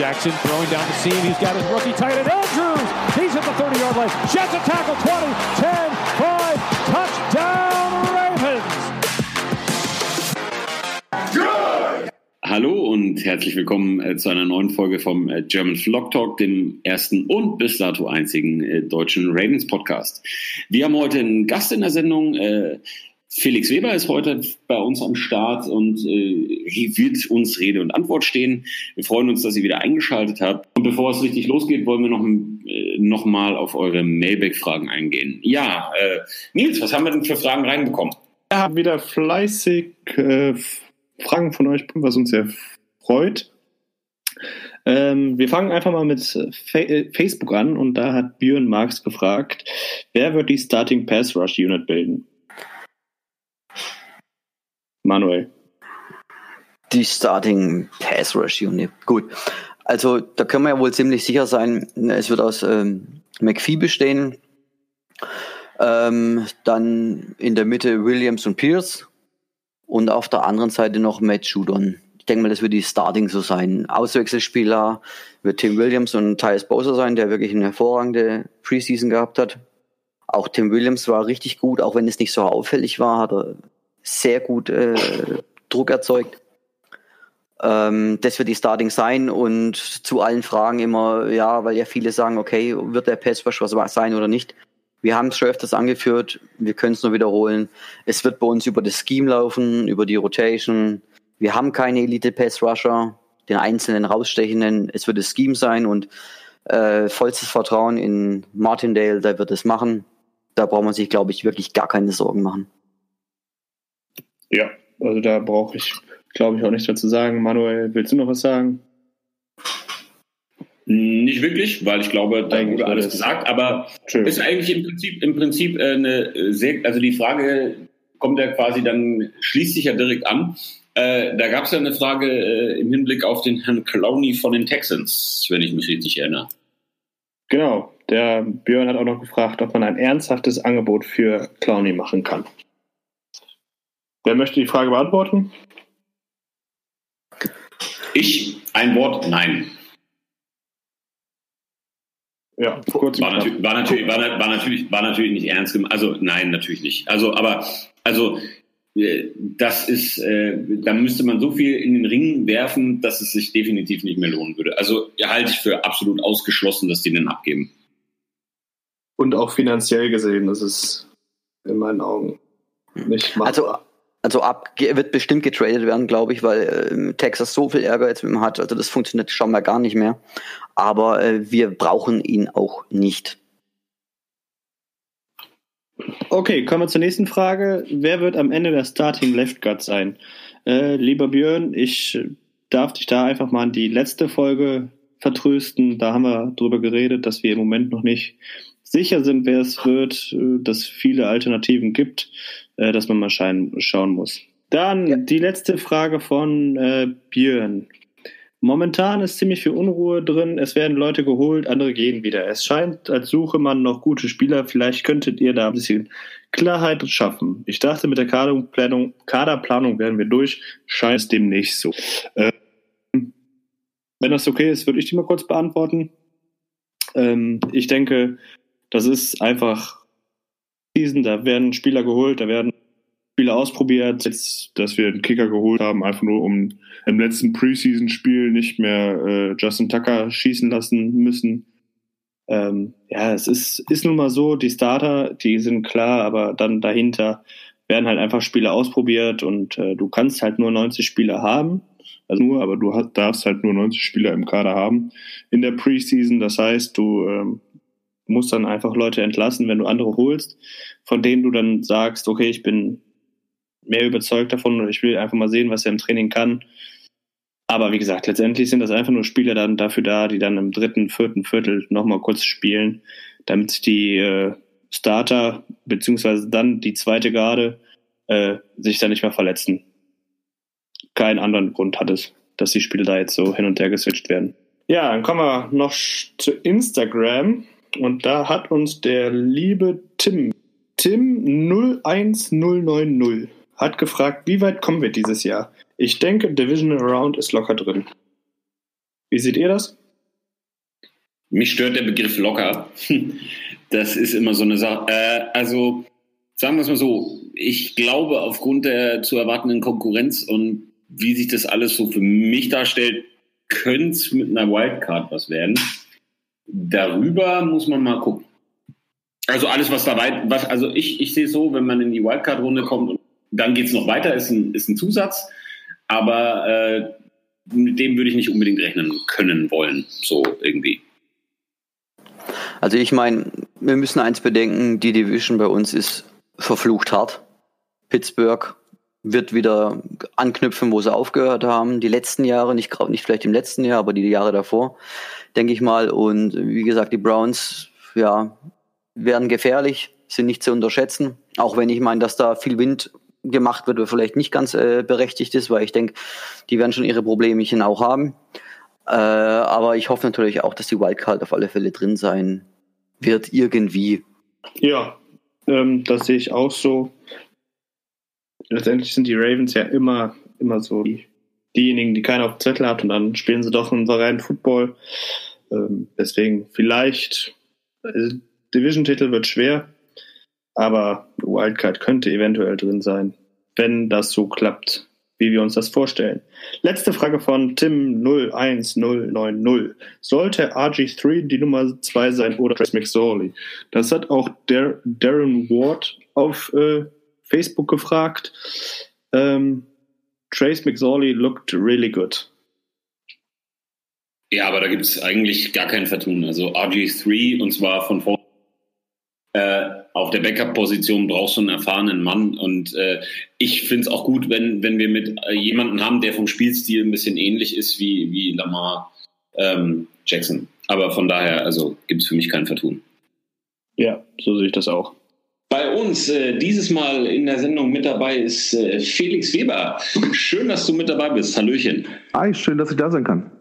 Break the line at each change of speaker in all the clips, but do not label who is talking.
Jackson throwing down the seam. He's got his rookie tight end, Andrews. He's at the 30-yard line. Jets a tackle, 20, 10, 5, touchdown Ravens.
Hallo und herzlich willkommen äh, zu einer neuen Folge vom äh, German Flock Talk, dem ersten und bis dato einzigen äh, deutschen Ravens Podcast. Wir haben heute einen Gast in der Sendung. Äh, Felix Weber ist heute bei uns am Start und äh, wird uns Rede und Antwort stehen. Wir freuen uns, dass ihr wieder eingeschaltet habt. Und bevor es richtig losgeht, wollen wir noch, äh, noch mal auf eure Mailback-Fragen eingehen. Ja, äh, Nils, was haben wir denn für Fragen reinbekommen?
Wir haben wieder fleißig äh, Fragen von euch, was uns sehr freut. Ähm, wir fangen einfach mal mit Fa äh, Facebook an und da hat Björn Marx gefragt, wer wird die Starting Pass Rush Unit bilden? Manuel.
Die Starting Pass Rush Unit. Gut. Also da können wir ja wohl ziemlich sicher sein, es wird aus ähm, McPhee bestehen. Ähm, dann in der Mitte Williams und Pierce und auf der anderen Seite noch Matt Judon. Ich denke mal, das wird die Starting so sein. Auswechselspieler wird Tim Williams und Tyus Bowser sein, der wirklich eine hervorragende Preseason gehabt hat. Auch Tim Williams war richtig gut, auch wenn es nicht so auffällig war, hat er sehr gut äh, Druck erzeugt. Ähm, das wird die Starting sein und zu allen Fragen immer, ja, weil ja viele sagen, okay, wird der Pass was sein oder nicht. Wir haben es schon öfters angeführt, wir können es nur wiederholen. Es wird bei uns über das Scheme laufen, über die Rotation. Wir haben keine Elite Pass Rusher, den einzelnen rausstechenden. Es wird das Scheme sein und äh, vollstes Vertrauen in Martindale, der wird es machen. Da braucht man sich, glaube ich, wirklich gar keine Sorgen machen.
Ja, also da brauche ich, glaube ich, auch nichts mehr zu sagen. Manuel, willst du noch was sagen?
Nicht wirklich, weil ich glaube, da wurde alles gesagt, aber schön. ist eigentlich im Prinzip, im Prinzip äh, eine sehr, also die Frage kommt ja quasi dann, schließt sich ja direkt an. Äh, da gab es ja eine Frage äh, im Hinblick auf den Herrn Clowney von den Texans, wenn ich mich richtig erinnere.
Genau, der Björn hat auch noch gefragt, ob man ein ernsthaftes Angebot für Clowney machen kann. Wer möchte die Frage beantworten?
Ich, ein Wort, nein.
Ja,
kurz. War, natürlich, war, natürlich, war, war, natürlich, war natürlich nicht ernst gemeint. Also nein, natürlich nicht. Also, aber, also äh, das ist, äh, da müsste man so viel in den Ring werfen, dass es sich definitiv nicht mehr lohnen würde. Also halte ich für absolut ausgeschlossen, dass die den abgeben.
Und auch finanziell gesehen, das ist in meinen Augen nicht machbar.
Also also ab wird bestimmt getradet werden, glaube ich, weil äh, Texas so viel Ärger jetzt mit ihm hat. Also das funktioniert schon mal gar nicht mehr. Aber äh, wir brauchen ihn auch nicht.
Okay, kommen wir zur nächsten Frage. Wer wird am Ende der Starting Left Guard sein? Äh, lieber Björn, ich darf dich da einfach mal an die letzte Folge vertrösten. Da haben wir drüber geredet, dass wir im Moment noch nicht sicher sind, wer es wird, äh, dass viele Alternativen gibt, äh, dass man mal schauen muss. Dann ja. die letzte Frage von äh, Björn. Momentan ist ziemlich viel Unruhe drin. Es werden Leute geholt, andere gehen wieder. Es scheint, als suche man noch gute Spieler. Vielleicht könntet ihr da ein bisschen Klarheit schaffen. Ich dachte, mit der Kaderplanung, Kaderplanung werden wir durch. Scheint es dem nicht so. Äh, wenn das okay ist, würde ich die mal kurz beantworten. Ähm, ich denke, das ist einfach Season, da werden Spieler geholt, da werden Spieler ausprobiert. Jetzt, dass wir einen Kicker geholt haben, einfach nur um im letzten Preseason-Spiel nicht mehr äh, Justin Tucker schießen lassen müssen. Ähm, ja, es ist, ist nun mal so, die Starter, die sind klar, aber dann dahinter werden halt einfach Spieler ausprobiert und äh, du kannst halt nur 90 Spieler haben. Also nur, aber du hast, darfst halt nur 90 Spieler im Kader haben in der Preseason. Das heißt, du ähm, musst dann einfach Leute entlassen, wenn du andere holst, von denen du dann sagst, okay, ich bin mehr überzeugt davon und ich will einfach mal sehen, was er im Training kann. Aber wie gesagt, letztendlich sind das einfach nur Spieler dann dafür da, die dann im dritten, vierten Viertel nochmal kurz spielen, damit sich die äh, Starter beziehungsweise dann die zweite Garde äh, sich da nicht mehr verletzen. Keinen anderen Grund hat es, dass die Spiele da jetzt so hin und her geswitcht werden. Ja, dann kommen wir noch zu Instagram und da hat uns der liebe Tim, Tim 01090 hat gefragt, wie weit kommen wir dieses Jahr? Ich denke, Division Around ist locker drin. Wie seht ihr das?
Mich stört der Begriff locker. Das ist immer so eine Sache. Äh, also, sagen wir es mal so, ich glaube, aufgrund der zu erwartenden Konkurrenz und wie sich das alles so für mich darstellt, könnte es mit einer Wildcard was werden. Darüber muss man mal gucken. Also alles, was dabei, was, also ich, ich sehe so, wenn man in die Wildcard-Runde kommt und dann geht es noch weiter, ist ein, ist ein Zusatz. Aber äh, mit dem würde ich nicht unbedingt rechnen können wollen, so irgendwie.
Also ich meine, wir müssen eins bedenken, die Division bei uns ist verflucht hart. Pittsburgh wird wieder anknüpfen, wo sie aufgehört haben. Die letzten Jahre, nicht, nicht vielleicht im letzten Jahr, aber die Jahre davor, denke ich mal. Und wie gesagt, die Browns, ja, werden gefährlich, sind nicht zu unterschätzen. Auch wenn ich meine, dass da viel Wind gemacht wird, vielleicht nicht ganz äh, berechtigt ist, weil ich denke, die werden schon ihre Problemchen auch haben. Äh, aber ich hoffe natürlich auch, dass die Wildcard auf alle Fälle drin sein wird, irgendwie.
Ja, ähm, das sehe ich auch so. Letztendlich sind die Ravens ja immer, immer so die, diejenigen, die keiner auf dem Zettel hat und dann spielen sie doch einen reinen Football. Ähm, deswegen vielleicht, äh, Division-Titel wird schwer, aber Wildcard könnte eventuell drin sein, wenn das so klappt, wie wir uns das vorstellen. Letzte Frage von Tim 01090. Sollte RG3 die Nummer 2 sein oder Trace McSorley? Das hat auch der Darren Ward auf äh, Facebook gefragt. Ähm, Trace McSorley looked really good.
Ja, aber da gibt es eigentlich gar kein Vertun. Also RG3 und zwar von vorne äh, auf der Backup-Position brauchst du einen erfahrenen Mann. Und äh, ich finde es auch gut, wenn, wenn wir mit äh, jemanden haben, der vom Spielstil ein bisschen ähnlich ist wie, wie Lamar ähm, Jackson. Aber von daher, also gibt es für mich kein Vertun.
Ja, so sehe ich das auch.
Bei uns äh, dieses Mal in der Sendung mit dabei ist äh, Felix Weber. Schön, dass du mit dabei bist. Hallöchen.
Hi, schön, dass ich da sein kann.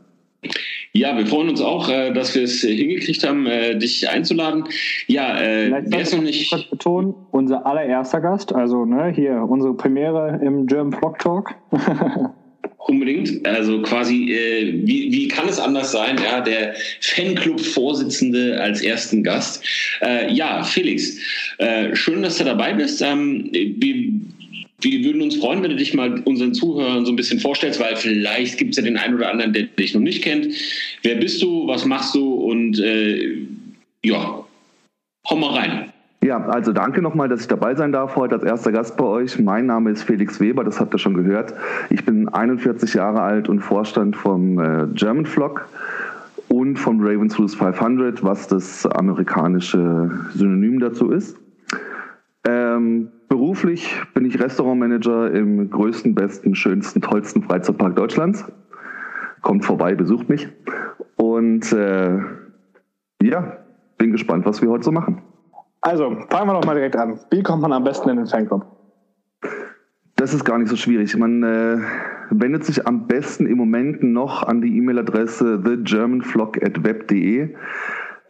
Ja, wir freuen uns auch, äh, dass wir es hingekriegt haben, äh, dich einzuladen. Ja, äh, wer ist noch nicht.
Kurz betonen, unser allererster Gast, also ne, hier unsere Premiere im German Vlog Talk.
Unbedingt. Also quasi, äh, wie, wie kann es anders sein? Ja, der Fanclub-Vorsitzende als ersten Gast. Äh, ja, Felix, äh, schön, dass du dabei bist. Ähm, wir, wir würden uns freuen, wenn du dich mal unseren Zuhörern so ein bisschen vorstellst, weil vielleicht gibt es ja den einen oder anderen, der dich noch nicht kennt. Wer bist du? Was machst du? Und äh, ja, hau mal rein.
Ja, also danke nochmal, dass ich dabei sein darf heute als erster Gast bei euch. Mein Name ist Felix Weber, das habt ihr schon gehört. Ich bin 41 Jahre alt und Vorstand vom äh, German Flock und vom Ravenswood 500, was das amerikanische Synonym dazu ist. Ähm, beruflich bin ich Restaurantmanager im größten, besten, schönsten, tollsten Freizeitpark Deutschlands. Kommt vorbei, besucht mich. Und äh, ja, bin gespannt, was wir heute so machen.
Also, fangen wir doch mal direkt an. Wie kommt man am besten in den Fanclub?
Das ist gar nicht so schwierig. Man äh, wendet sich am besten im Moment noch an die E-Mail-Adresse thegermanflock.web.de.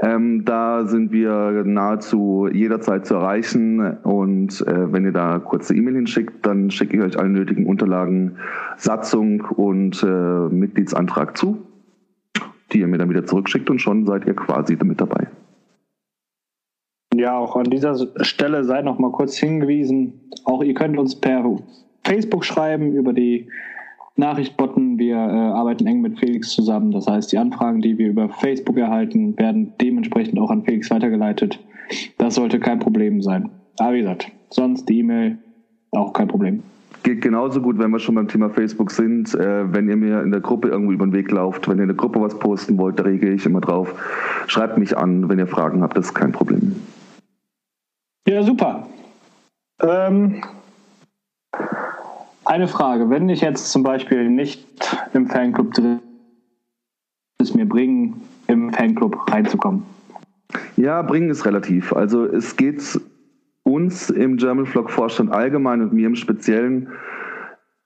Ähm, da sind wir nahezu jederzeit zu erreichen und äh, wenn ihr da kurze E-Mail hinschickt, dann schicke ich euch alle nötigen Unterlagen, Satzung und äh, Mitgliedsantrag zu, die ihr mir dann wieder zurückschickt und schon seid ihr quasi mit dabei.
Ja, auch an dieser Stelle sei noch mal kurz hingewiesen, auch ihr könnt uns per Facebook schreiben über die Nachrichtbotten. Wir äh, arbeiten eng mit Felix zusammen. Das heißt, die Anfragen, die wir über Facebook erhalten, werden dementsprechend auch an Felix weitergeleitet. Das sollte kein Problem sein. Aber wie gesagt, sonst die E-Mail auch kein Problem.
Geht genauso gut, wenn wir schon beim Thema Facebook sind. Äh, wenn ihr mir in der Gruppe irgendwo über den Weg lauft, wenn ihr in der Gruppe was posten wollt, da reagiere ich immer drauf. Schreibt mich an, wenn ihr Fragen habt, das ist kein Problem.
Ja, super. Ähm, Eine Frage, wenn ich jetzt zum Beispiel nicht im Fanclub drin es mir bringen, im Fanclub reinzukommen?
Ja, bringen ist relativ. Also es geht uns im German Vlog Vorstand allgemein und mir im Speziellen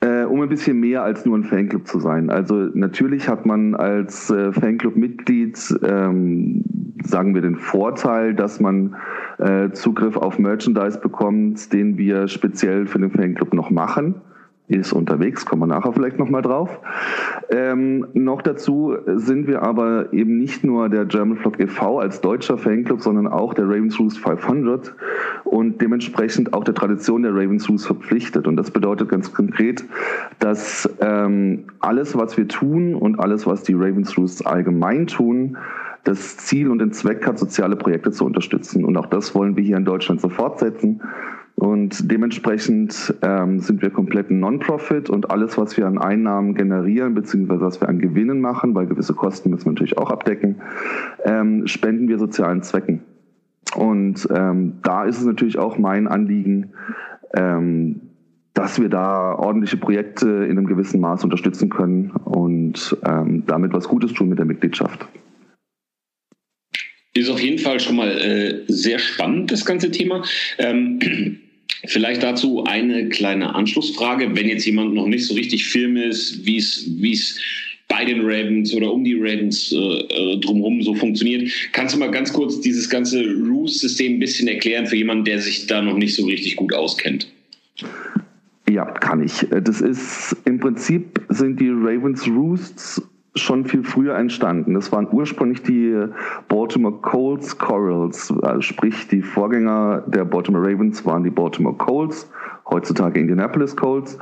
äh, um ein bisschen mehr als nur ein Fanclub zu sein. Also natürlich hat man als äh, Fanclub-Mitglied, ähm, sagen wir, den Vorteil, dass man äh, Zugriff auf Merchandise bekommt, den wir speziell für den Fanclub noch machen ist unterwegs, kommen wir nachher vielleicht nochmal drauf. Ähm, noch dazu sind wir aber eben nicht nur der German Flock e.V. als deutscher Fanclub, sondern auch der Ravens Roost 500 und dementsprechend auch der Tradition der Ravens Roost verpflichtet. Und das bedeutet ganz konkret, dass ähm, alles, was wir tun und alles, was die Ravens Roost allgemein tun, das Ziel und den Zweck hat, soziale Projekte zu unterstützen. Und auch das wollen wir hier in Deutschland so fortsetzen. Und dementsprechend ähm, sind wir komplett Non-Profit und alles, was wir an Einnahmen generieren, beziehungsweise was wir an Gewinnen machen, weil gewisse Kosten müssen wir natürlich auch abdecken, ähm, spenden wir sozialen Zwecken. Und ähm, da ist es natürlich auch mein Anliegen, ähm, dass wir da ordentliche Projekte in einem gewissen Maß unterstützen können und ähm, damit was Gutes tun mit der Mitgliedschaft.
Ist auf jeden Fall schon mal äh, sehr spannend, das ganze Thema. Ähm, vielleicht dazu eine kleine Anschlussfrage. Wenn jetzt jemand noch nicht so richtig firm ist, wie es, bei den Ravens oder um die Ravens äh, äh, drumherum so funktioniert, kannst du mal ganz kurz dieses ganze Roost-System ein bisschen erklären für jemanden, der sich da noch nicht so richtig gut auskennt?
Ja, kann ich. Das ist im Prinzip sind die Ravens Roosts schon viel früher entstanden. Das waren ursprünglich die Baltimore Colts Corals, also sprich die Vorgänger der Baltimore Ravens waren die Baltimore Colts, heutzutage Indianapolis Colts.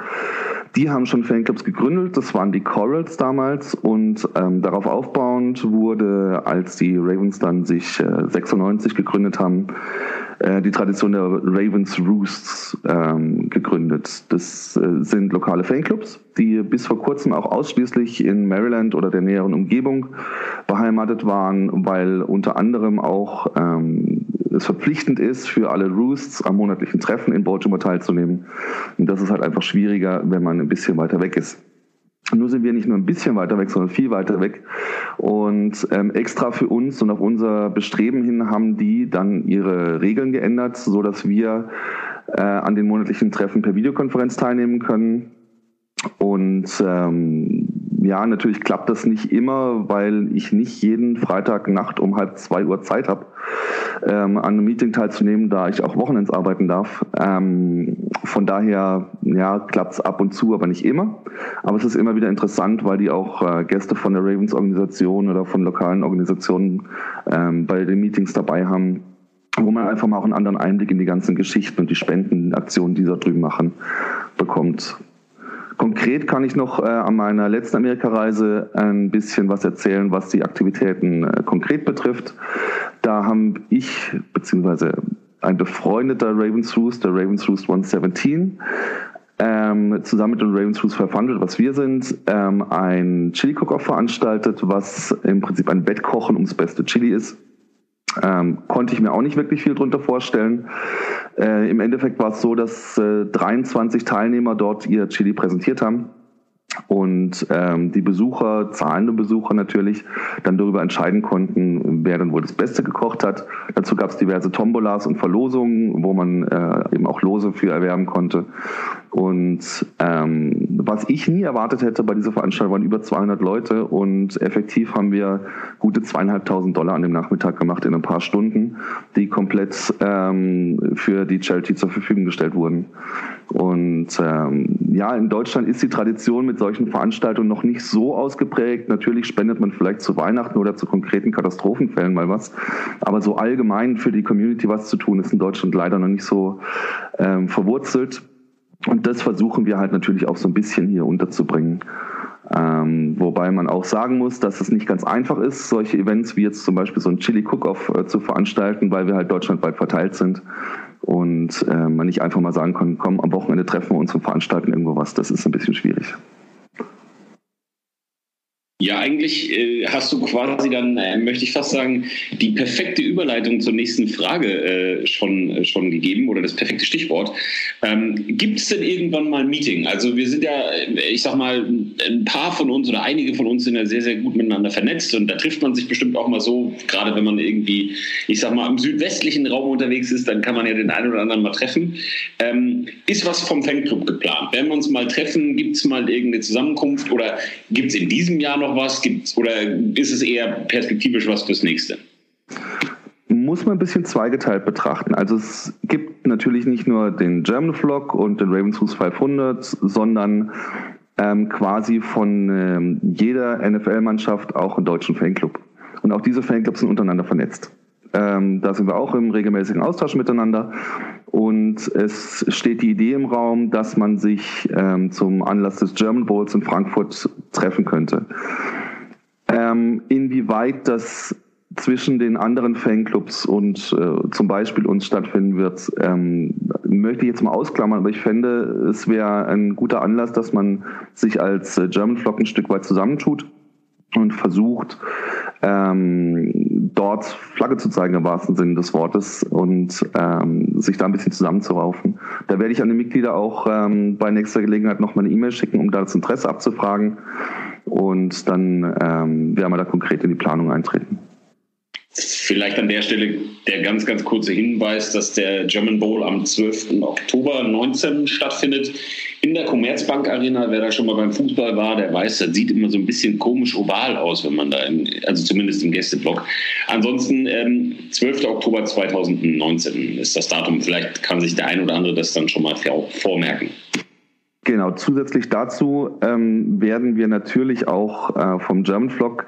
Die haben schon Fanclubs gegründet, das waren die Corals damals und ähm, darauf aufbauend wurde, als die Ravens dann sich äh, 96 gegründet haben, äh, die Tradition der Ravens Roosts ähm, gegründet. Das äh, sind lokale Fanclubs, die bis vor kurzem auch ausschließlich in Maryland oder der näheren Umgebung beheimatet waren, weil unter anderem auch ähm, es verpflichtend ist, für alle Roosts am monatlichen Treffen in Baltimore teilzunehmen. Und das ist halt einfach schwieriger, wenn man ein bisschen weiter weg ist. Nur sind wir nicht nur ein bisschen weiter weg, sondern viel weiter weg. Und ähm, extra für uns und auf unser Bestreben hin haben die dann ihre Regeln geändert, so dass wir äh, an den monatlichen Treffen per Videokonferenz teilnehmen können. Und ähm, ja, natürlich klappt das nicht immer, weil ich nicht jeden Freitag Nacht um halb zwei Uhr Zeit habe, ähm, an einem Meeting teilzunehmen, da ich auch Wochenends arbeiten darf. Ähm, von daher, ja, klappt es ab und zu, aber nicht immer. Aber es ist immer wieder interessant, weil die auch äh, Gäste von der Ravens-Organisation oder von lokalen Organisationen ähm, bei den Meetings dabei haben wo man einfach mal auch einen anderen Einblick in die ganzen Geschichten und die Spendenaktionen, die da drüben machen, bekommt. Konkret kann ich noch äh, an meiner letzten Amerikareise ein bisschen was erzählen, was die Aktivitäten äh, konkret betrifft. Da haben ich, beziehungsweise ein befreundeter Ravens Roost, der Ravens Roost 117, ähm, zusammen mit dem Ravens Roost 500, was wir sind, ähm, ein Chili Cook-Off veranstaltet, was im Prinzip ein Wettkochen ums beste Chili ist. Ähm, konnte ich mir auch nicht wirklich viel drunter vorstellen. Äh, Im Endeffekt war es so, dass äh, 23 Teilnehmer dort ihr Chili präsentiert haben und ähm, die Besucher, zahlende Besucher natürlich, dann darüber entscheiden konnten, wer dann wohl das Beste gekocht hat. Dazu gab es diverse Tombolas und Verlosungen, wo man äh, eben auch Lose für erwerben konnte. Und ähm, was ich nie erwartet hätte bei dieser Veranstaltung waren über 200 Leute und effektiv haben wir gute zweieinhalbtausend Dollar an dem Nachmittag gemacht in ein paar Stunden, die komplett ähm, für die Charity zur Verfügung gestellt wurden. Und ähm, ja, in Deutschland ist die Tradition mit solchen Veranstaltungen noch nicht so ausgeprägt. Natürlich spendet man vielleicht zu Weihnachten oder zu konkreten Katastrophenfällen mal was. Aber so allgemein für die Community was zu tun, ist in Deutschland leider noch nicht so ähm, verwurzelt. Und das versuchen wir halt natürlich auch so ein bisschen hier unterzubringen. Ähm, wobei man auch sagen muss, dass es nicht ganz einfach ist, solche Events wie jetzt zum Beispiel so ein Chili Cook-Off äh, zu veranstalten, weil wir halt deutschlandweit verteilt sind und äh, man nicht einfach mal sagen kann, komm, am Wochenende treffen wir uns und veranstalten irgendwo was. Das ist ein bisschen schwierig.
Ja, eigentlich äh, hast du quasi dann, äh, möchte ich fast sagen, die perfekte Überleitung zur nächsten Frage äh, schon, äh, schon gegeben oder das perfekte Stichwort. Ähm, Gibt es denn irgendwann mal ein Meeting? Also wir sind ja, ich sag mal, ein paar von uns oder einige von uns sind ja sehr, sehr gut miteinander vernetzt und da trifft man sich bestimmt auch mal so, gerade wenn man irgendwie, ich sag mal, im südwestlichen Raum unterwegs ist, dann kann man ja den einen oder anderen mal treffen. Ähm, ist was vom Fanclub geplant? Werden wir uns mal treffen? Gibt es mal irgendeine Zusammenkunft oder gibt es in diesem Jahr noch noch was? Gibt's, oder ist es eher perspektivisch was fürs nächste?
Muss man ein bisschen zweigeteilt betrachten. Also es gibt natürlich nicht nur den German Vlog und den Ravenshoes 500, sondern ähm, quasi von ähm, jeder NFL-Mannschaft auch einen deutschen Fanclub. Und auch diese Fanclubs sind untereinander vernetzt. Ähm, da sind wir auch im regelmäßigen Austausch miteinander. Und es steht die Idee im Raum, dass man sich ähm, zum Anlass des German Bowls in Frankfurt treffen könnte. Ähm, inwieweit das zwischen den anderen Fanclubs und äh, zum Beispiel uns stattfinden wird, ähm, möchte ich jetzt mal ausklammern, aber ich fände, es wäre ein guter Anlass, dass man sich als äh, German Flock ein Stück weit zusammentut und versucht, ähm, dort Flagge zu zeigen im wahrsten Sinne des Wortes und ähm, sich da ein bisschen zusammenzuraufen. Da werde ich an die Mitglieder auch ähm, bei nächster Gelegenheit nochmal eine E-Mail schicken, um da das Interesse abzufragen und dann ähm, werden wir da konkret in die Planung eintreten.
Vielleicht an der Stelle der ganz, ganz kurze Hinweis, dass der German Bowl am 12. Oktober 19 stattfindet in der Commerzbank Arena. Wer da schon mal beim Fußball war, der weiß, das sieht immer so ein bisschen komisch oval aus, wenn man da, in, also zumindest im Gästeblock. Ansonsten ähm, 12. Oktober 2019 ist das Datum. Vielleicht kann sich der ein oder andere das dann schon mal vormerken.
Genau, zusätzlich dazu ähm, werden wir natürlich auch äh, vom German Vlog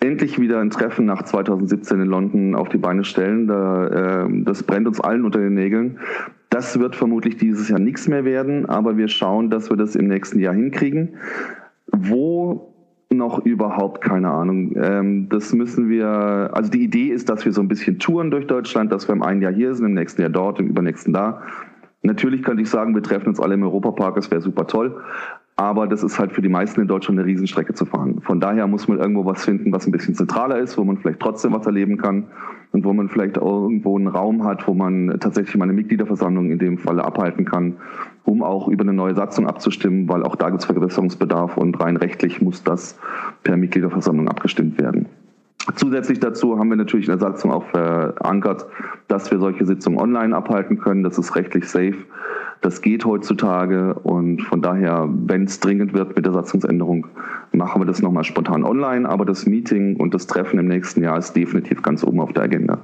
endlich wieder ein Treffen nach 2017 in London auf die Beine stellen. Da, äh, das brennt uns allen unter den Nägeln. Das wird vermutlich dieses Jahr nichts mehr werden, aber wir schauen, dass wir das im nächsten Jahr hinkriegen. Wo noch überhaupt keine Ahnung. Ähm, das müssen wir, also die Idee ist, dass wir so ein bisschen touren durch Deutschland, dass wir im einen Jahr hier sind, im nächsten Jahr dort, im übernächsten da. Natürlich könnte ich sagen, wir treffen uns alle im Europapark, das wäre super toll. Aber das ist halt für die meisten in Deutschland eine Riesenstrecke zu fahren. Von daher muss man irgendwo was finden, was ein bisschen zentraler ist, wo man vielleicht trotzdem was erleben kann und wo man vielleicht auch irgendwo einen Raum hat, wo man tatsächlich mal eine Mitgliederversammlung in dem Falle abhalten kann, um auch über eine neue Satzung abzustimmen, weil auch da gibt es Vergrößerungsbedarf und rein rechtlich muss das per Mitgliederversammlung abgestimmt werden. Zusätzlich dazu haben wir natürlich in der Satzung auch verankert, dass wir solche Sitzungen online abhalten können. Das ist rechtlich safe. Das geht heutzutage und von daher, wenn es dringend wird mit der Satzungsänderung, machen wir das nochmal spontan online. Aber das Meeting und das Treffen im nächsten Jahr ist definitiv ganz oben auf der Agenda.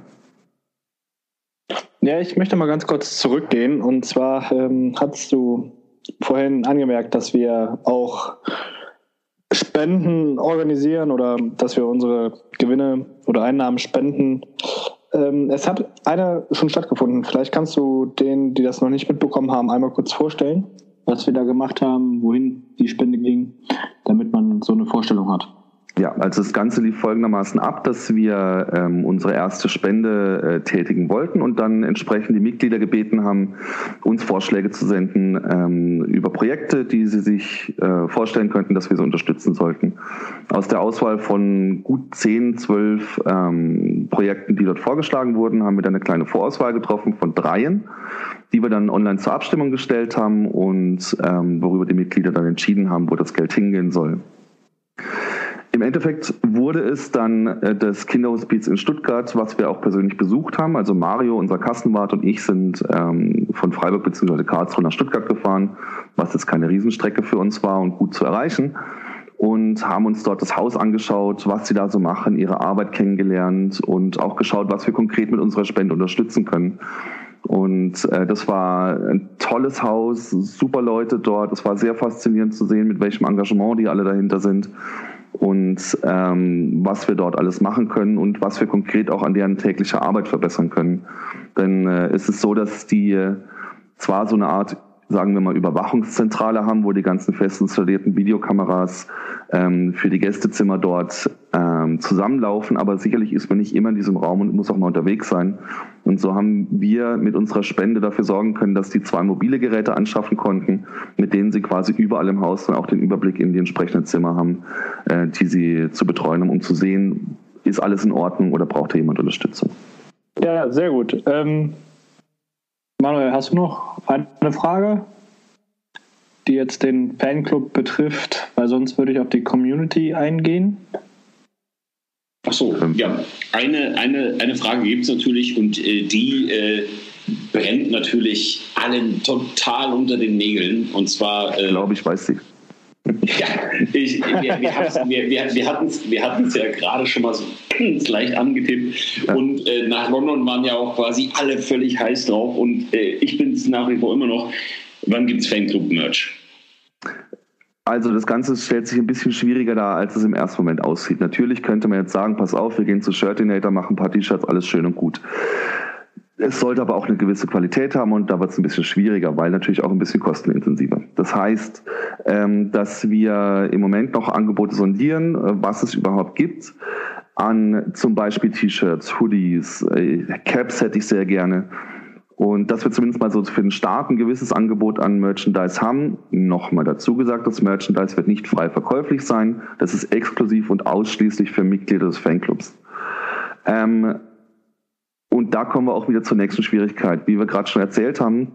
Ja, ich möchte mal ganz kurz zurückgehen. Und zwar ähm, hast du vorhin angemerkt, dass wir auch Spenden organisieren oder dass wir unsere Gewinne oder Einnahmen spenden. Ähm, es hat eine schon stattgefunden. Vielleicht kannst du denen, die das noch nicht mitbekommen haben, einmal kurz vorstellen, was wir da gemacht haben, wohin die Spende ging, damit man so eine Vorstellung hat.
Ja, also das Ganze lief folgendermaßen ab, dass wir ähm, unsere erste Spende äh, tätigen wollten und dann entsprechend die Mitglieder gebeten haben, uns Vorschläge zu senden ähm, über Projekte, die sie sich äh, vorstellen könnten, dass wir sie unterstützen sollten. Aus der Auswahl von gut 10, 12 ähm, Projekten, die dort vorgeschlagen wurden, haben wir dann eine kleine Vorauswahl getroffen von dreien, die wir dann online zur Abstimmung gestellt haben und ähm, worüber die Mitglieder dann entschieden haben, wo das Geld hingehen soll. Im Endeffekt wurde es dann äh, das Kinderhospiz in Stuttgart, was wir auch persönlich besucht haben. Also Mario, unser Kassenwart und ich sind ähm, von Freiburg bzw. Karlsruhe nach Stuttgart gefahren, was jetzt keine Riesenstrecke für uns war und gut zu erreichen. Und haben uns dort das Haus angeschaut, was sie da so machen, ihre Arbeit kennengelernt und auch geschaut, was wir konkret mit unserer Spende unterstützen können. Und äh, das war ein tolles Haus, super Leute dort. Es war sehr faszinierend zu sehen, mit welchem Engagement die alle dahinter sind und ähm, was wir dort alles machen können und was wir konkret auch an deren täglicher Arbeit verbessern können. Denn äh, es ist so, dass die äh, zwar so eine Art sagen wir mal, Überwachungszentrale haben, wo die ganzen fest installierten Videokameras ähm, für die Gästezimmer dort ähm, zusammenlaufen. Aber sicherlich ist man nicht immer in diesem Raum und muss auch mal unterwegs sein. Und so haben wir mit unserer Spende dafür sorgen können, dass die zwei mobile Geräte anschaffen konnten, mit denen sie quasi überall im Haus dann auch den Überblick in die entsprechenden Zimmer haben, äh, die sie zu betreuen haben, um zu sehen, ist alles in Ordnung oder braucht da jemand Unterstützung.
Ja, sehr gut. Ähm, Manuel, hast du noch eine Frage, die jetzt den Fanclub betrifft? Weil sonst würde ich auf die Community eingehen.
Ach so, ja. Eine, eine, eine Frage gibt es natürlich und äh, die äh, brennt natürlich allen total unter den Nägeln. Und zwar.
Äh, ich glaube, ich weiß sie.
Ja, ich, wir, wir, wir, wir, wir hatten es wir ja gerade schon mal so leicht angetippt. Ja. Und äh, nach London waren ja auch quasi alle völlig heiß drauf. Und äh, ich bin es nach wie vor immer noch. Wann gibt es Fanclub-Merch?
Also das Ganze stellt sich ein bisschen schwieriger dar, als es im ersten Moment aussieht. Natürlich könnte man jetzt sagen, pass auf, wir gehen zu Shirtinator, machen ein paar T-Shirts, alles schön und gut. Es sollte aber auch eine gewisse Qualität haben und da wird es ein bisschen schwieriger, weil natürlich auch ein bisschen kostenintensiver. Das heißt, ähm, dass wir im Moment noch Angebote sondieren, äh, was es überhaupt gibt an zum Beispiel T-Shirts, Hoodies, äh, Caps hätte ich sehr gerne. Und dass wir zumindest mal so für den Start ein gewisses Angebot an Merchandise haben. Nochmal dazu gesagt, das Merchandise wird nicht frei verkäuflich sein. Das ist exklusiv und ausschließlich für Mitglieder des Fanclubs. Ähm, und da kommen wir auch wieder zur nächsten Schwierigkeit. Wie wir gerade schon erzählt haben,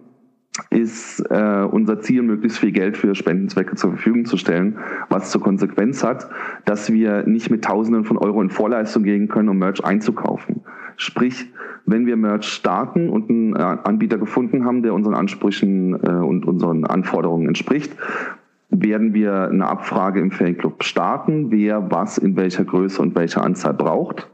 ist äh, unser Ziel, möglichst viel Geld für Spendenzwecke zur Verfügung zu stellen, was zur Konsequenz hat, dass wir nicht mit Tausenden von Euro in Vorleistung gehen können, um Merch einzukaufen. Sprich, wenn wir Merch starten und einen äh, Anbieter gefunden haben, der unseren Ansprüchen äh, und unseren Anforderungen entspricht, werden wir eine Abfrage im Fanclub starten, wer was in welcher Größe und welcher Anzahl braucht.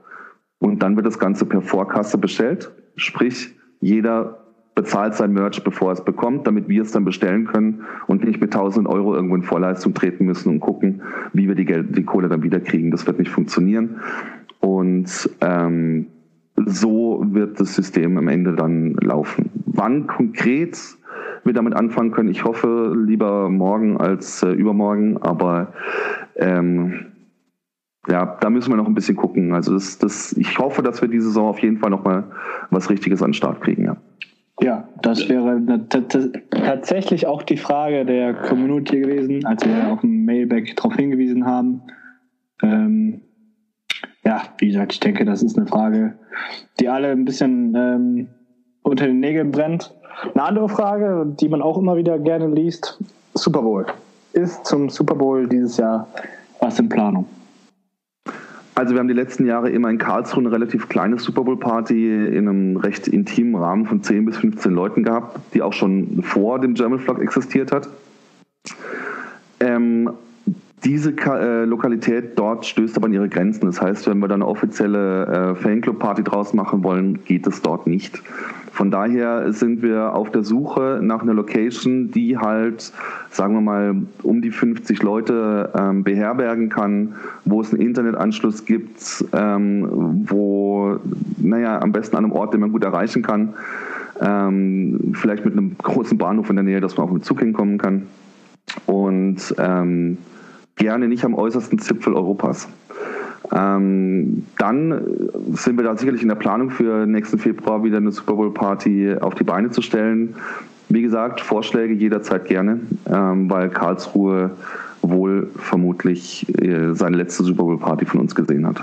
Und dann wird das Ganze per Vorkasse bestellt. Sprich, jeder bezahlt sein Merch, bevor er es bekommt, damit wir es dann bestellen können und nicht mit 1000 Euro irgendwo in Vorleistung treten müssen und gucken, wie wir die, Geld, die Kohle dann wieder kriegen. Das wird nicht funktionieren. Und ähm, so wird das System am Ende dann laufen. Wann konkret wir damit anfangen können, ich hoffe lieber morgen als äh, übermorgen, aber ähm, ja, da müssen wir noch ein bisschen gucken. Also das, das, ich hoffe, dass wir diese Saison auf jeden Fall noch mal was Richtiges an den Start kriegen, ja.
Ja, das wäre tatsächlich auch die Frage der Community gewesen, als wir auf dem Mailback darauf hingewiesen haben. Ähm, ja, wie gesagt, ich denke, das ist eine Frage, die alle ein bisschen ähm, unter den Nägeln brennt. Eine andere Frage, die man auch immer wieder gerne liest, Super Bowl. Ist zum Super Bowl dieses Jahr was in Planung?
Also wir haben die letzten Jahre immer in Karlsruhe eine relativ kleine Super Bowl Party in einem recht intimen Rahmen von 10 bis 15 Leuten gehabt, die auch schon vor dem German Flock existiert hat. Ähm, diese äh, Lokalität dort stößt aber an ihre Grenzen. Das heißt, wenn wir da eine offizielle äh, Fanclub-Party draus machen wollen, geht es dort nicht. Von daher sind wir auf der Suche nach einer Location, die halt, sagen wir mal, um die 50 Leute ähm, beherbergen kann, wo es einen Internetanschluss gibt, ähm, wo, naja, am besten an einem Ort, den man gut erreichen kann. Ähm, vielleicht mit einem großen Bahnhof in der Nähe, dass man auch mit Zug hinkommen kann. Und ähm, gerne nicht am äußersten Zipfel Europas. Ähm, dann sind wir da sicherlich in der Planung für nächsten Februar wieder eine Super Bowl Party auf die Beine zu stellen. Wie gesagt, Vorschläge jederzeit gerne, ähm, weil Karlsruhe wohl vermutlich äh, seine letzte Super Bowl Party von uns gesehen hat.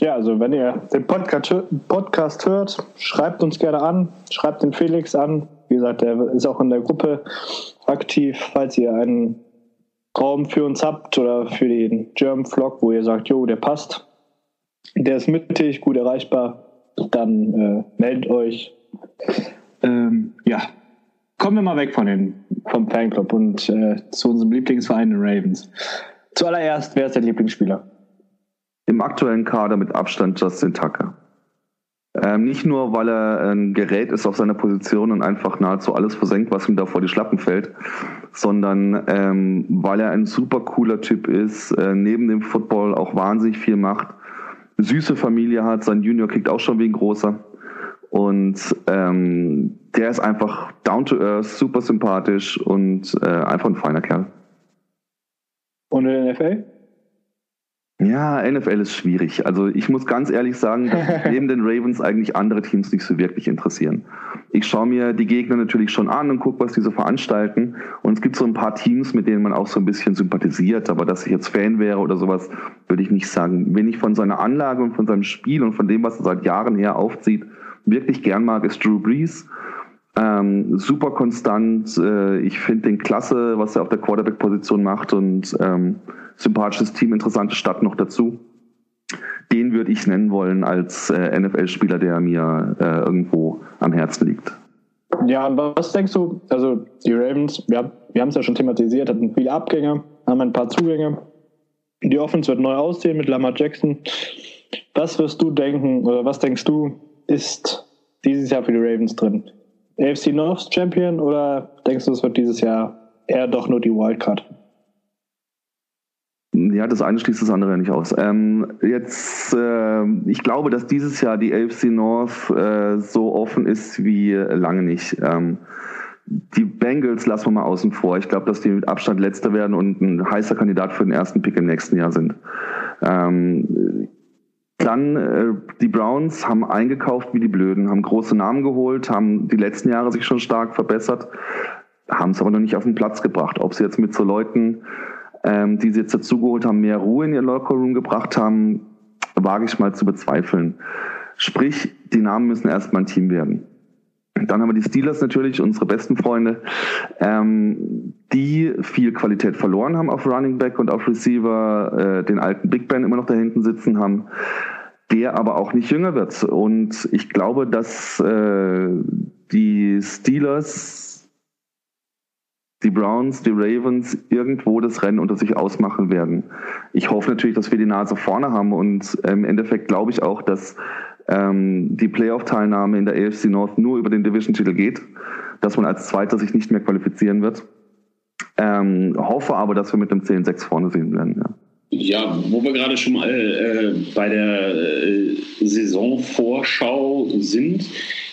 Ja, also wenn ihr den Podcast, Podcast hört, schreibt uns gerne an, schreibt den Felix an. Wie gesagt, der ist auch in der Gruppe aktiv, falls ihr einen Raum für uns habt oder für den German Vlog, wo ihr sagt, jo, der passt, der ist mittig, gut erreichbar, dann äh, meldet euch. Ähm, ja, kommen wir mal weg von den, vom Fanclub und äh, zu unserem Lieblingsverein, den Ravens. Zuallererst, wer ist der Lieblingsspieler?
Im aktuellen Kader mit Abstand Justin Tucker. Ähm, nicht nur, weil er ein Gerät ist auf seiner Position und einfach nahezu alles versenkt, was ihm da vor die Schlappen fällt, sondern ähm, weil er ein super cooler Typ ist, äh, neben dem Football auch wahnsinnig viel macht, süße Familie hat, sein Junior kickt auch schon wie ein großer Und ähm, der ist einfach down to earth, super sympathisch und äh, einfach ein feiner Kerl.
Und in der NFL?
Ja, NFL ist schwierig. Also ich muss ganz ehrlich sagen, dass neben den Ravens eigentlich andere Teams nicht so wirklich interessieren. Ich schaue mir die Gegner natürlich schon an und gucke, was die so veranstalten. Und es gibt so ein paar Teams, mit denen man auch so ein bisschen sympathisiert. Aber dass ich jetzt Fan wäre oder sowas, würde ich nicht sagen. Wenn ich von seiner Anlage und von seinem Spiel und von dem, was er seit Jahren her aufzieht, wirklich gern mag, ist Drew Brees. Ähm, super konstant. Äh, ich finde den klasse, was er auf der Quarterback-Position macht und ähm, sympathisches Team, interessante Stadt noch dazu. Den würde ich nennen wollen als äh, NFL-Spieler, der mir äh, irgendwo am Herzen liegt.
Ja, was denkst du? Also die Ravens, wir, wir haben es ja schon thematisiert, hatten viele Abgänge, haben ein paar Zugänge. Die Offense wird neu aussehen mit Lamar Jackson. Was wirst du denken oder was denkst du, ist dieses Jahr für die Ravens drin? AFC North Champion oder denkst du, es wird dieses Jahr eher doch nur die Wildcard?
Ja, das eine schließt das andere nicht aus. Ähm, jetzt, äh, ich glaube, dass dieses Jahr die AFC North äh, so offen ist wie lange nicht. Ähm, die Bengals lassen wir mal außen vor. Ich glaube, dass die mit Abstand letzter werden und ein heißer Kandidat für den ersten Pick im nächsten Jahr sind. Ähm, dann äh, die Browns haben eingekauft wie die Blöden, haben große Namen geholt, haben die letzten Jahre sich schon stark verbessert, haben es aber noch nicht auf den Platz gebracht. Ob sie jetzt mit so Leuten, ähm, die sie jetzt dazugeholt haben, mehr Ruhe in ihr Lockerroom gebracht haben, wage ich mal zu bezweifeln. Sprich, die Namen müssen erstmal ein Team werden. Dann haben wir die Steelers natürlich, unsere besten Freunde, ähm, die viel Qualität verloren haben auf Running Back und auf Receiver, äh, den alten Big Ben immer noch da hinten sitzen haben, der aber auch nicht jünger wird. Und ich glaube, dass äh, die Steelers, die Browns, die Ravens irgendwo das Rennen unter sich ausmachen werden. Ich hoffe natürlich, dass wir die Nase vorne haben und im Endeffekt glaube ich auch, dass ähm, die Playoff-Teilnahme in der AFC North nur über den Division-Titel geht, dass man als Zweiter sich nicht mehr qualifizieren wird. Ähm, hoffe aber, dass wir mit dem 10-6 vorne sehen werden. Ja.
Ja, wo wir gerade schon mal äh, bei der äh, Saisonvorschau sind.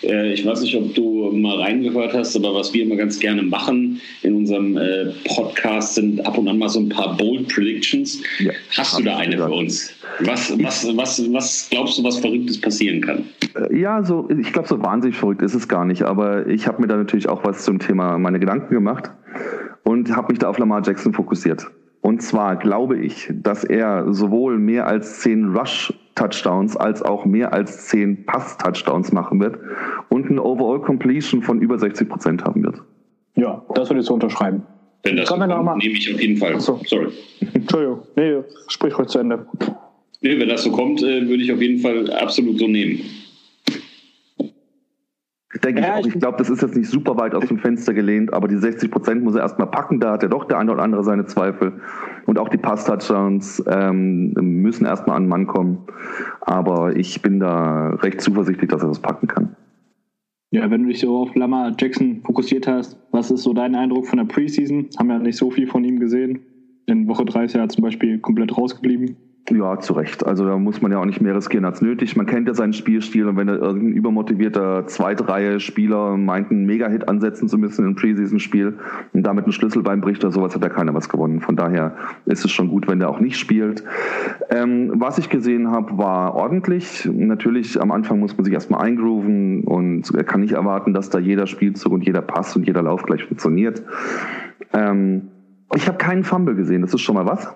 Äh, ich weiß nicht, ob du mal reingehört hast, aber was wir immer ganz gerne machen in unserem äh, Podcast sind ab und an mal so ein paar Bold Predictions. Ja, hast du da eine für uns? Was, was, was, was glaubst du, was Verrücktes passieren kann?
Äh, ja, so, ich glaube, so wahnsinnig verrückt ist es gar nicht, aber ich habe mir da natürlich auch was zum Thema meine Gedanken gemacht und habe mich da auf Lamar Jackson fokussiert. Und zwar glaube ich, dass er sowohl mehr als zehn Rush-Touchdowns als auch mehr als zehn Pass-Touchdowns machen wird und eine Overall-Completion von über 60 Prozent haben wird.
Ja, das würde ich so unterschreiben.
Wenn das so kommt, nehme ich auf jeden Fall.
Achso. Sorry. Entschuldigung. Nee, sprich ruhig zu Ende.
Nee, wenn das so kommt, äh, würde ich auf jeden Fall absolut so nehmen.
Denke ja, ich auch. Ich glaube, das ist jetzt nicht super weit aus dem Fenster gelehnt, aber die 60 Prozent muss er erstmal packen. Da hat ja doch der eine oder andere seine Zweifel. Und auch die Pass-Touchdowns ähm, müssen erstmal an den Mann kommen. Aber ich bin da recht zuversichtlich, dass er das packen kann.
Ja, wenn du dich so auf Lamar Jackson fokussiert hast, was ist so dein Eindruck von der Preseason? Haben ja nicht so viel von ihm gesehen. In Woche 30 ist er zum Beispiel komplett rausgeblieben.
Ja, zu Recht. Also da muss man ja auch nicht mehr riskieren als nötig. Man kennt ja seinen Spielstil und wenn da irgendein übermotivierter Zweitreihe-Spieler meint, einen Mega-Hit ansetzen zu müssen im Preseason-Spiel und damit einen Schlüsselbein bricht oder sowas, hat ja keiner was gewonnen. Von daher ist es schon gut, wenn der auch nicht spielt. Ähm, was ich gesehen habe, war ordentlich. Natürlich, am Anfang muss man sich erstmal eingrooven und er kann nicht erwarten, dass da jeder Spielzug und jeder Pass und jeder Lauf gleich funktioniert. Ähm, ich habe keinen Fumble gesehen, das ist schon mal was.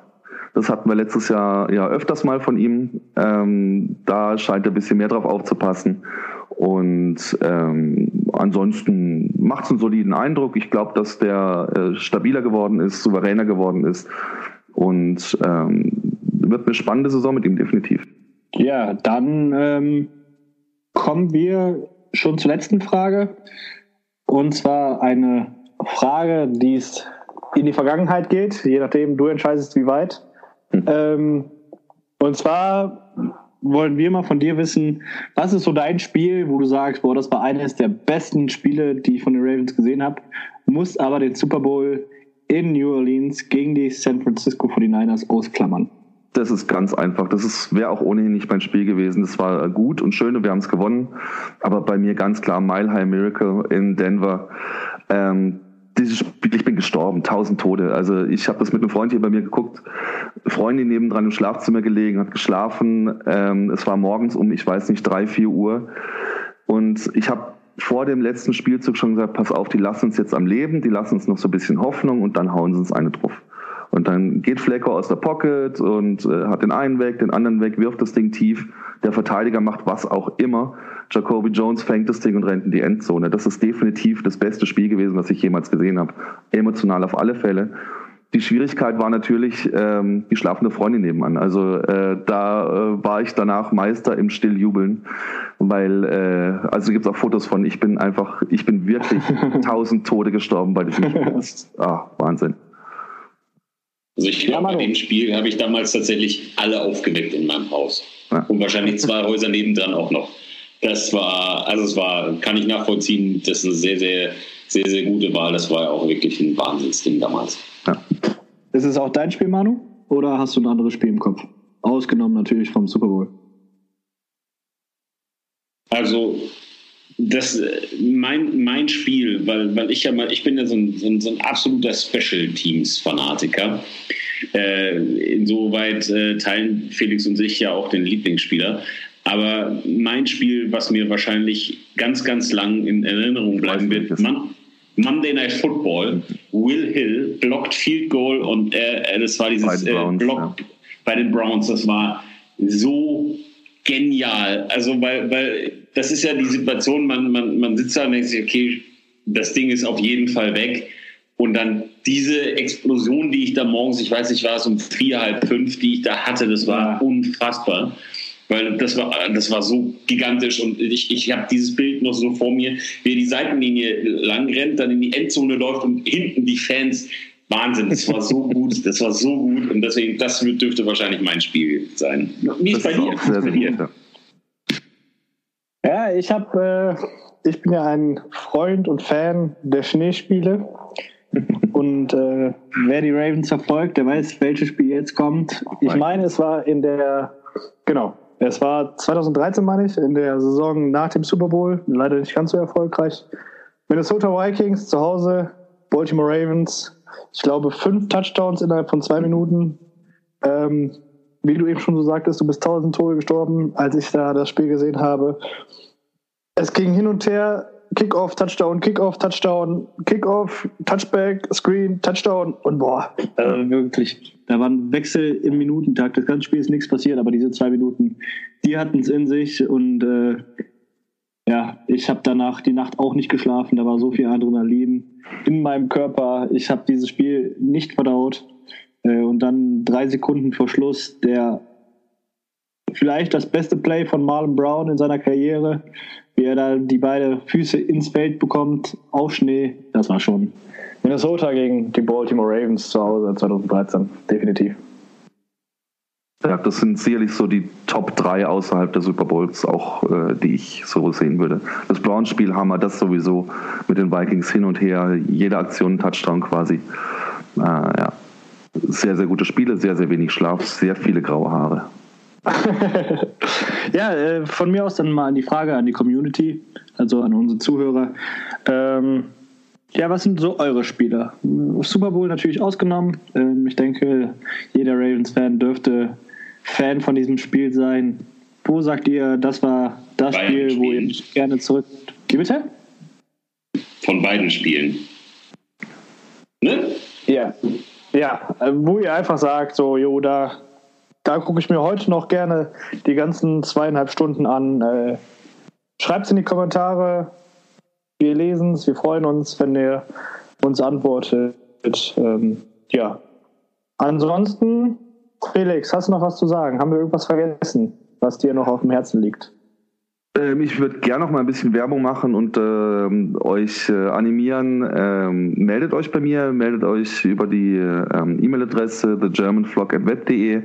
Das hatten wir letztes Jahr ja öfters mal von ihm. Ähm, da scheint er ein bisschen mehr drauf aufzupassen. Und ähm, ansonsten macht es einen soliden Eindruck. Ich glaube, dass der äh, stabiler geworden ist, souveräner geworden ist. Und ähm, wird eine spannende Saison mit ihm definitiv.
Ja, dann ähm, kommen wir schon zur letzten Frage. Und zwar eine Frage, die es in die Vergangenheit geht, je nachdem, du entscheidest, wie weit. Ähm, und zwar wollen wir mal von dir wissen, was ist so dein Spiel, wo du sagst, boah, das war eines der besten Spiele, die ich von den Ravens gesehen habe, muss aber den Super Bowl in New Orleans gegen die San Francisco 49ers ausklammern.
Das ist ganz einfach. Das wäre auch ohnehin nicht mein Spiel gewesen. Das war gut und schön und wir haben es gewonnen. Aber bei mir ganz klar Mile High Miracle in Denver. Ähm, dieses Spiel, ich bin gestorben, tausend Tode. Also ich habe das mit einem Freund hier bei mir geguckt, Freundin nebendran im Schlafzimmer gelegen, hat geschlafen. Ähm, es war morgens um, ich weiß nicht, drei, vier Uhr. Und ich habe vor dem letzten Spielzug schon gesagt, pass auf, die lassen uns jetzt am Leben, die lassen uns noch so ein bisschen Hoffnung und dann hauen sie uns eine drauf. Und dann geht Flecker aus der Pocket und äh, hat den einen weg, den anderen weg, wirft das Ding tief. Der Verteidiger macht was auch immer. Jacoby Jones fängt das Ding und rennt in die Endzone. Das ist definitiv das beste Spiel gewesen, was ich jemals gesehen habe. Emotional auf alle Fälle. Die Schwierigkeit war natürlich ähm, die schlafende Freundin nebenan. Also äh, da äh, war ich danach Meister im Stilljubeln, weil äh, also gibt es auch Fotos von. Ich bin einfach, ich bin wirklich tausend Tode gestorben bei diesem Spiel. Ah, Wahnsinn.
Also ich glaube, ja, bei dem Spiel habe ich damals tatsächlich alle aufgeweckt in meinem Haus. Ja. Und wahrscheinlich zwei Häuser nebendran auch noch. Das war, also es war, kann ich nachvollziehen, das ist eine sehr, sehr, sehr, sehr gute Wahl. Das war ja auch wirklich ein Wahnsinnsding damals. Ja.
Ist es auch dein Spiel, Manu? Oder hast du ein anderes Spiel im Kopf? Ausgenommen natürlich vom Super Bowl.
Also das mein, mein Spiel, weil, weil ich ja mal, ich bin ja so ein, so ein, so ein absoluter Special Teams Fanatiker. Äh, insoweit äh, teilen Felix und sich ja auch den Lieblingsspieler. Aber mein Spiel, was mir wahrscheinlich ganz, ganz lang in Erinnerung bleiben wird, Mon Monday Night Football, Will Hill blockt Field Goal und äh, das war dieses äh, Block ja. bei den Browns, das war so genial. Also, weil, weil das ist ja die Situation, man, man, man sitzt da und denkt sich, okay, das Ding ist auf jeden Fall weg. Und dann diese Explosion, die ich da morgens, ich weiß nicht, war es um vier, halb fünf, die ich da hatte, das war unfassbar. Weil das war, das war so gigantisch und ich, ich habe dieses Bild noch so vor mir, wie er die Seitenlinie lang rennt, dann in die Endzone läuft und hinten die Fans. Wahnsinn, das war so gut, das war so gut und deswegen, das dürfte wahrscheinlich mein Spiel sein. Nicht bei dir. Sehr, sehr gut,
ja, ich habe, äh, ich bin ja ein Freund und Fan der Schneespiele. Und äh, wer die Ravens verfolgt, der weiß, welches Spiel jetzt kommt. Ich meine, es war in der, genau, es war 2013, meine ich, in der Saison nach dem Super Bowl. Leider nicht ganz so erfolgreich. Minnesota Vikings zu Hause, Baltimore Ravens. Ich glaube, fünf Touchdowns innerhalb von zwei Minuten. Ähm, wie du eben schon so sagtest, du bist tausend Tore gestorben, als ich da das Spiel gesehen habe. Es ging hin und her, Kickoff, Touchdown, Kickoff, Touchdown, Kickoff, Touchback, Screen, Touchdown und boah, äh, wirklich, da waren Wechsel im Minutentakt. Das ganze Spiel ist nichts passiert, aber diese zwei Minuten, die hatten es in sich und äh, ja, ich habe danach die Nacht auch nicht geschlafen. Da war so viel Adrenalin in meinem Körper. Ich habe dieses Spiel nicht verdaut. Äh, und dann drei Sekunden vor Schluss der vielleicht das beste Play von Marlon Brown in seiner Karriere, wie er da die beiden Füße ins Feld bekommt, auf Schnee, das war schon Minnesota gegen die Baltimore Ravens zu Hause 2013, definitiv.
Ja, das sind sicherlich so die Top 3 außerhalb der Super Bowls, auch äh, die ich so sehen würde. Das Browns-Spiel haben wir das sowieso mit den Vikings hin und her, jede Aktion Touchdown quasi. Äh, ja sehr, sehr gute Spiele, sehr, sehr wenig Schlaf, sehr viele graue Haare.
ja, äh, von mir aus dann mal an die Frage an die Community, also an unsere Zuhörer. Ähm, ja, was sind so eure Spieler? Super Bowl natürlich ausgenommen. Ähm, ich denke, jeder Ravens-Fan dürfte Fan von diesem Spiel sein. Wo sagt ihr, das war das beiden Spiel, wo ihr gerne zurück. Wie bitte?
Von beiden Spielen.
Ne? Ja. Ja, äh, wo ihr einfach sagt, so, jo, da, da gucke ich mir heute noch gerne die ganzen zweieinhalb Stunden an. Äh, Schreibt es in die Kommentare. Wir lesen es, wir freuen uns, wenn ihr uns antwortet. Ähm, ja. Ansonsten, Felix, hast du noch was zu sagen? Haben wir irgendwas vergessen, was dir noch auf dem Herzen liegt?
Ähm, ich würde gerne noch mal ein bisschen Werbung machen und äh, euch äh, animieren. Ähm, meldet euch bei mir, meldet euch über die ähm, E-Mail-Adresse thegermanflog.web.de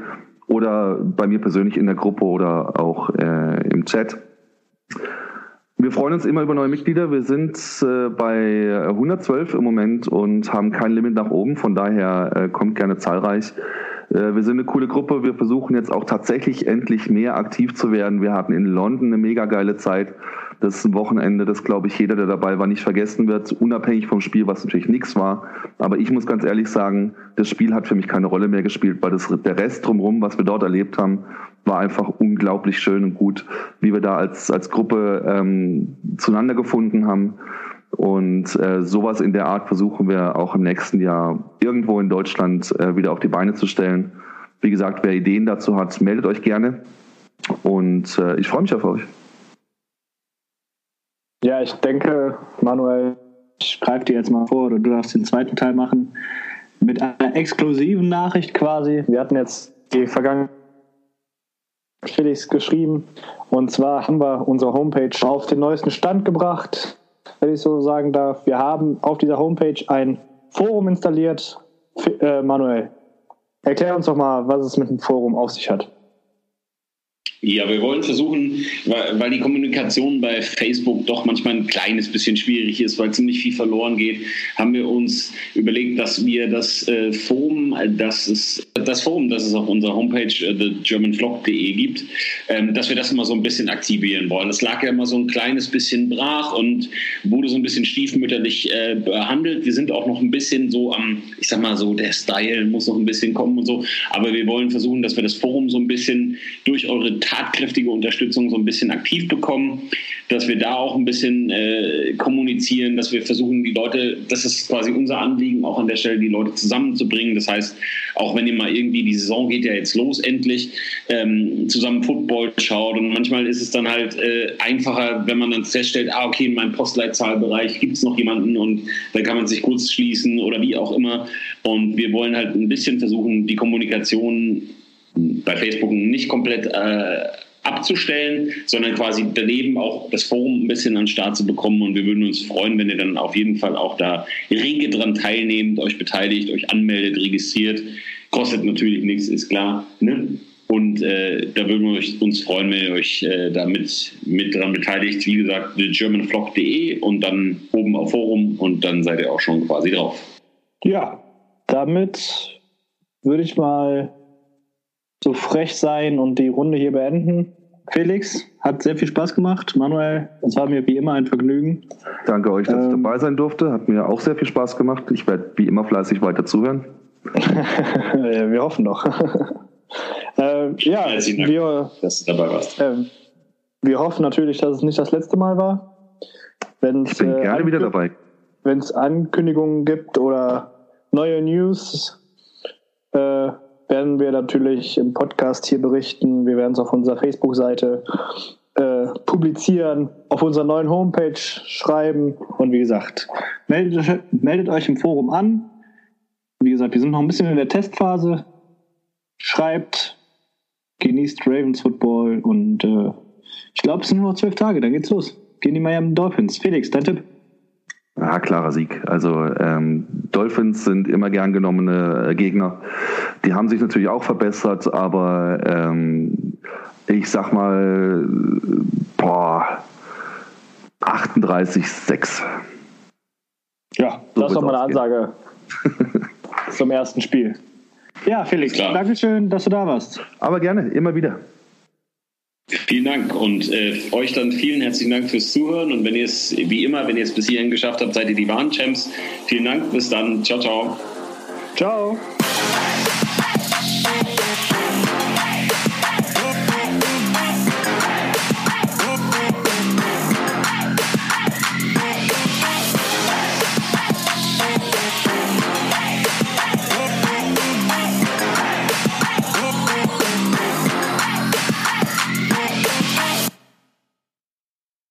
oder bei mir persönlich in der Gruppe oder auch äh, im Chat. Wir freuen uns immer über neue Mitglieder. Wir sind äh, bei 112 im Moment und haben kein Limit nach oben. Von daher äh, kommt gerne zahlreich. Äh, wir sind eine coole Gruppe. Wir versuchen jetzt auch tatsächlich endlich mehr aktiv zu werden. Wir hatten in London eine mega geile Zeit. Das ist ein Wochenende, das glaube ich jeder, der dabei war, nicht vergessen wird, unabhängig vom Spiel, was natürlich nichts war. Aber ich muss ganz ehrlich sagen, das Spiel hat für mich keine Rolle mehr gespielt, weil das, der Rest drumherum, was wir dort erlebt haben, war einfach unglaublich schön und gut, wie wir da als, als Gruppe ähm, zueinander gefunden haben. Und äh, sowas in der Art versuchen wir auch im nächsten Jahr irgendwo in Deutschland äh, wieder auf die Beine zu stellen. Wie gesagt, wer Ideen dazu hat, meldet euch gerne. Und äh, ich freue mich auf euch.
Ja, ich denke, Manuel, ich greife dir jetzt mal vor, oder du darfst den zweiten Teil machen. Mit einer exklusiven Nachricht quasi. Wir hatten jetzt die vergangenen Felix geschrieben. Und zwar haben wir unsere Homepage auf den neuesten Stand gebracht, wenn ich so sagen darf. Wir haben auf dieser Homepage ein Forum installiert. Äh, Manuel, erklär uns doch mal, was es mit dem Forum auf sich hat.
Ja, wir wollen versuchen, weil, die Kommunikation bei Facebook doch manchmal ein kleines bisschen schwierig ist, weil ziemlich viel verloren geht, haben wir uns überlegt, dass wir das äh, Forum, äh, das es, das Forum, das es auf unserer Homepage äh, thegermanvlog.de gibt, ähm, dass wir das immer so ein bisschen aktivieren wollen. Das lag ja immer so ein kleines bisschen brach und wurde so ein bisschen stiefmütterlich äh, behandelt. Wir sind auch noch ein bisschen so am, ich sag mal so, der Style muss noch ein bisschen kommen und so, aber wir wollen versuchen, dass wir das Forum so ein bisschen durch eure tatkräftige Unterstützung so ein bisschen aktiv bekommen, dass wir da auch ein bisschen äh, kommunizieren, dass wir versuchen, die Leute, das ist quasi unser Anliegen, auch an der Stelle die Leute zusammenzubringen. Das heißt, auch wenn ihr mal irgendwie, die Saison geht ja jetzt los endlich, ähm, zusammen Football schaut und manchmal ist es dann halt äh, einfacher, wenn man dann feststellt, ah, okay, in meinem Postleitzahlbereich gibt es noch jemanden und dann kann man sich kurz schließen oder wie auch immer. Und wir wollen halt ein bisschen versuchen, die Kommunikation bei Facebook nicht komplett äh, abzustellen, sondern quasi daneben auch das Forum ein bisschen an den Start zu bekommen. Und wir würden uns freuen, wenn ihr dann auf jeden Fall auch da rege dran teilnehmt, euch beteiligt, euch anmeldet, registriert. Kostet natürlich nichts, ist klar. Ne? Und äh, da würden wir uns freuen, wenn ihr euch äh, da mit, dran beteiligt. Wie gesagt, germanflock.de und dann oben auf Forum und dann seid ihr auch schon quasi drauf.
Ja, damit würde ich mal so frech sein und die Runde hier beenden. Felix, hat sehr viel Spaß gemacht. Manuel, es war mir wie immer ein Vergnügen.
Danke euch, dass ähm, ich dabei sein durfte. Hat mir auch sehr viel Spaß gemacht. Ich werde wie immer fleißig weiter zuhören.
wir hoffen doch. äh, ja, wir,
dass du dabei warst.
Äh, wir hoffen natürlich, dass es nicht das letzte Mal war.
Wenn's, ich bin äh, gerne wieder dabei.
Wenn es Ankündigungen gibt oder neue News, äh, werden wir natürlich im Podcast hier berichten. Wir werden es auf unserer Facebook-Seite äh, publizieren, auf unserer neuen Homepage schreiben. Und wie gesagt, meldet, meldet euch im Forum an. Wie gesagt, wir sind noch ein bisschen in der Testphase. Schreibt, genießt Ravens Football und äh, ich glaube, es sind nur noch zwölf Tage, dann geht's los. Gehen die Miami Dolphins. Felix, dein Tipp?
Ja, klarer Sieg. Also ähm, Dolphins sind immer gern genommene äh, Gegner. Die haben sich natürlich auch verbessert, aber ähm, ich sag mal, boah, 38-6.
Ja, so das ist doch mal eine Ansage zum ersten Spiel. Ja, Felix, Dankeschön, dass du da warst.
Aber gerne, immer wieder.
Vielen Dank und äh, euch dann vielen herzlichen Dank fürs Zuhören und wenn ihr es, wie immer, wenn ihr es bis hierhin geschafft habt, seid ihr die wahren Champs. Vielen Dank, bis dann, ciao, ciao.
Ciao.